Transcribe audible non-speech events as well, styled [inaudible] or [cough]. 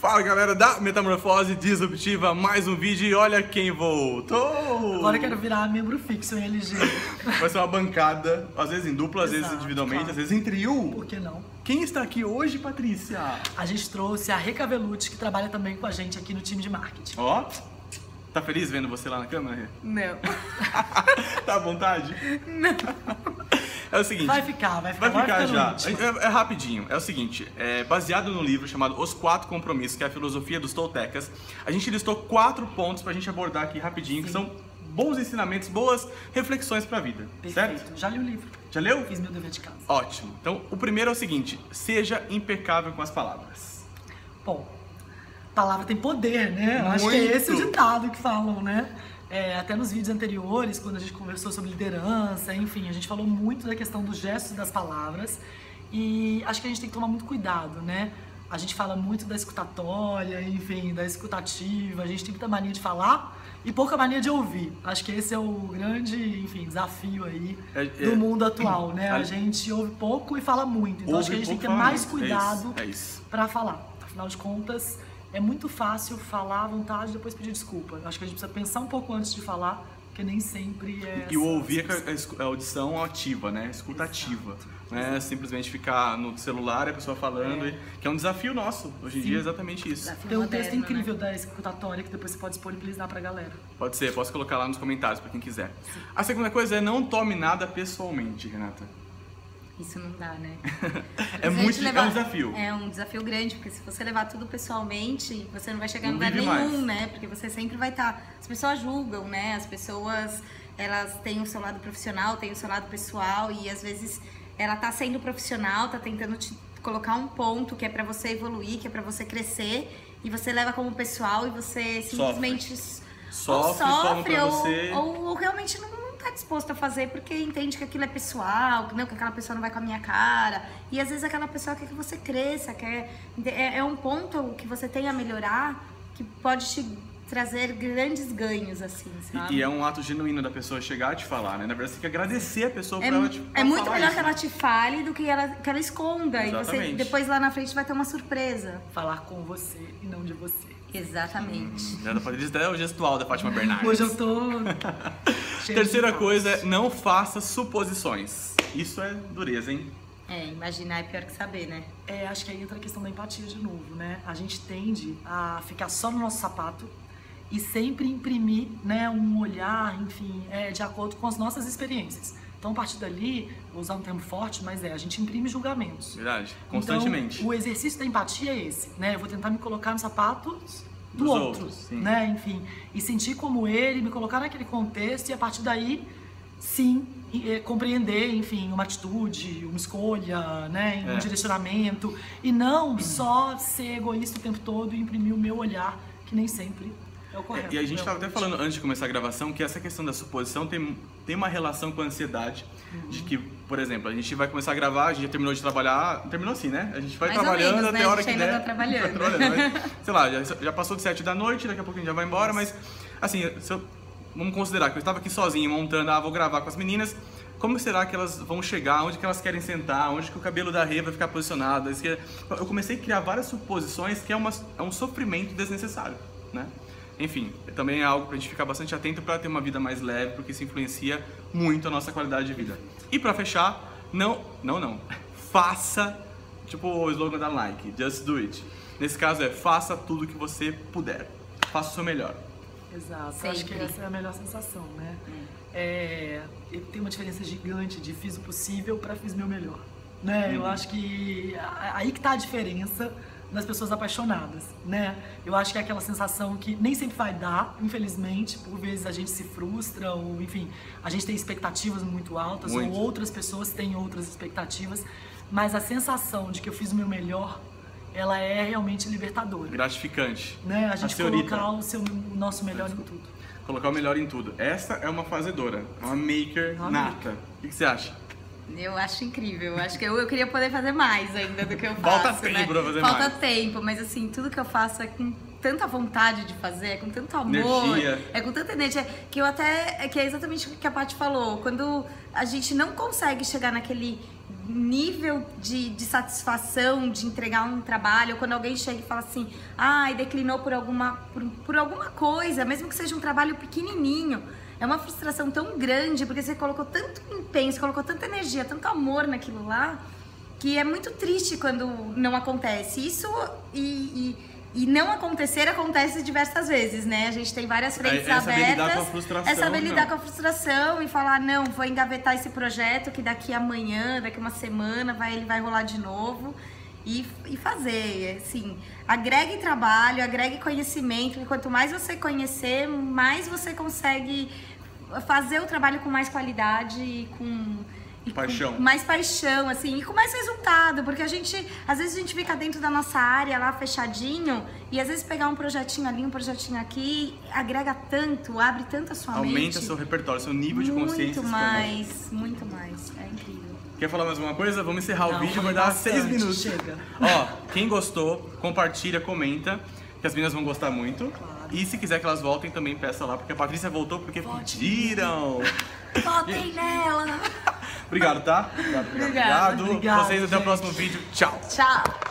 Fala galera da Metamorfose Disruptiva, mais um vídeo e olha quem voltou! Agora eu quero virar membro fixo em LG. Vai ser uma bancada, às vezes em dupla, às vezes Exato, individualmente, claro. às vezes em trio. Por que não? Quem está aqui hoje, Patrícia? A gente trouxe a Reca Velucci, que trabalha também com a gente aqui no time de marketing. Ó, tá feliz vendo você lá na câmera? Rê? Não. [laughs] tá à vontade? Não. É o seguinte. Vai ficar, vai ficar. Vai ficar já. íntimo. É, é rapidinho. É o seguinte, é baseado no livro chamado Os Quatro Compromissos, que é a filosofia dos Toltecas. A gente listou quatro pontos pra gente abordar aqui rapidinho, que Sim. são bons ensinamentos, boas reflexões pra vida. Certo? Perfeito. Já li o livro. Já leu? Fiz meu dever de casa. Ótimo. Então, o primeiro é o seguinte: seja impecável com as palavras. Bom, palavra tem poder, né? Eu acho que é esse o ditado que falam, né? É, até nos vídeos anteriores, quando a gente conversou sobre liderança, enfim, a gente falou muito da questão dos gestos das palavras e acho que a gente tem que tomar muito cuidado, né? A gente fala muito da escutatória, enfim, da escutativa, a gente tem muita mania de falar e pouca mania de ouvir. Acho que esse é o grande, enfim, desafio aí É- do é- mundo atual, né? A- A gente ouve pouco e fala muito. Então acho que a gente tem que ter mais. É cuidado É para falar. Afinal de contas, é muito fácil falar à vontade e depois pedir desculpa. Eu Acho que a gente precisa pensar um pouco antes de falar, porque nem sempre é. E o ouvir é a audição ativa, né? Escutativa. Não é simplesmente ficar no celular e a pessoa falando, e- que é um desafio nosso. Hoje em Sim. dia é exatamente isso. Desafio Tem um moderno, texto né? incrível da escutatória que depois você pode disponibilizar pra galera. Pode ser, posso colocar lá nos comentários pra quem quiser. A segunda coisa é não tome nada pessoalmente, Renata. Isso não dá, né? [laughs] É muito gente é um desafio. É um desafio grande, porque se você levar tudo pessoalmente, você não vai chegar em lugar nenhum, mais. né? Porque você sempre vai estar. As pessoas julgam, né? As pessoas, elas têm o seu lado profissional, têm o seu lado pessoal, e às vezes ela tá sendo profissional, tá tentando te colocar um ponto que é pra você evoluir, que é pra você crescer, e você leva como pessoal e você simplesmente Sofre, ou toma sofre ou, ou, ou realmente não, não tá disposto a fazer porque entende que aquilo é pessoal, que, que aquela pessoa não vai com a minha cara. E às vezes aquela pessoa quer que você cresça, quer, é, é um ponto que você tem a melhorar que pode te trazer grandes ganhos, assim, sabe? E, e é um ato genuíno da pessoa chegar e te falar, né? Na verdade, você tem que agradecer a pessoa É, por ela te é muito falar melhor isso. que ela te fale do que ela, que ela esconda. E você Exatamente. depois lá na frente vai ter uma surpresa. Falar com você e não de você. Exatamente. Já da Patrícia até o gestual da Fátima Bernardes. Hoje eu tô. [laughs] Terceira coisa é não faça suposições. Isso é dureza, hein? É, imaginar é pior que saber, né? É, acho que aí entra a questão da empatia de novo, né? A gente tende a ficar só no nosso sapato e sempre imprimir, né, um olhar, enfim, é, de acordo com as nossas experiências. Então, a partir dali, vou usar um termo forte, mas é, a gente imprime julgamentos. Verdade. Constantemente. Então, o exercício da empatia é esse, né? Eu vou tentar me colocar nos sapatos do Dos outro, outros, né? Enfim, e sentir como ele, me colocar naquele contexto e a partir daí, sim, eh, compreender, enfim, uma atitude, uma escolha, né? Um É. direcionamento e não só ser egoísta o tempo todo e imprimir o meu olhar, que nem sempre é. E a gente estava até falando antes de começar a gravação que essa questão da suposição tem, tem uma relação com a ansiedade. Uhum. De que, por exemplo, a gente vai começar a gravar, a gente já terminou de trabalhar. Terminou assim, né? A gente vai Mais trabalhando menos, até né? a A hora gente que ainda der. tá [laughs] trabalhando. Vai trabalhando, mas, sei lá, já, já passou de 7 da noite, daqui a pouco a gente já vai embora, mas assim, eu- vamos considerar que eu estava aqui sozinho montando, ah, vou gravar com as meninas. Como será que elas vão chegar? Onde que elas querem sentar? Onde que o cabelo da Rê vai ficar posicionado? Eu comecei a criar várias suposições que é, uma, é um sofrimento desnecessário, né? Enfim, também é algo pra gente ficar bastante atento para ter uma vida mais leve, porque isso influencia muito a nossa qualidade de vida. E para fechar, não, não, não. Faça, tipo o slogan da Nike, just do it. Nesse caso é faça tudo que você puder. Faça o seu melhor. Exato, eu acho que Sempre. essa é a melhor sensação, né? É, e tem uma diferença gigante de fiz o possível para fiz meu melhor, né? Eu acho que a- aí que tá a diferença das pessoas apaixonadas, né? Eu acho que é aquela sensação que nem sempre vai dar, infelizmente, por vezes a gente se frustra ou, enfim, a gente tem expectativas muito altas Muito. ou outras pessoas têm outras expectativas, mas a sensação de que eu fiz o meu melhor, ela é realmente libertadora, Gratificante. né? A A gente senhorita. colocar o, seu, o nosso melhor em tudo. Colocar o melhor em tudo. Essa é uma fazedora, uma maker Uma nata. maker. O que você acha? Eu acho incrível. Acho que eu, eu queria poder fazer mais ainda do que eu faço. Falta né? tempo pra fazer Falta mais. tempo, mas assim, tudo que eu faço é com tanta vontade de fazer, é com tanto amor, Energia. é com tanta energia, que eu até. que é exatamente o que a Paty falou. Quando a gente não consegue chegar naquele nível de, de satisfação de entregar um trabalho, quando alguém chega e fala assim, ai, declinou por alguma, por, por alguma coisa, mesmo que seja um trabalho pequenininho, é uma frustração tão grande, porque você colocou tanto empenho, você colocou tanta energia, tanto amor naquilo lá, que é muito triste quando não acontece. Isso e, e e não acontecer acontece diversas vezes, né? A gente tem várias frentes é, é saber abertas. lidar com a frustração, é saber lidar não. com a frustração e falar, não, vou engavetar esse projeto que daqui amanhã, daqui uma semana, vai, ele vai rolar de novo. E, e fazer, assim, agregue trabalho, agregue conhecimento, e quanto mais você conhecer, mais você consegue fazer o trabalho com mais qualidade e com Paixão. Mais paixão, assim, e com mais resultado, porque a gente, às vezes a gente fica dentro da nossa área lá fechadinho, e às vezes pegar um projetinho ali, um projetinho aqui, agrega tanto, abre tanto a sua mente. Aumenta seu repertório, seu nível de consciência. Muito mais, muito mais. É incrível. Quer falar mais alguma coisa? Vamos encerrar o Não, vídeo, falei vai dar bastante, seis minutos. chega. [laughs] Ó, quem gostou, compartilha, comenta, que as meninas vão gostar muito. Claro. E se quiser que elas voltem, também peça lá, porque a Patrícia voltou porque pediram. Votem [laughs] nela! Obrigado, tá? Obrigado, Obrigada, obrigado. obrigada, Vocês até o próximo vídeo. Tchau. Tchau!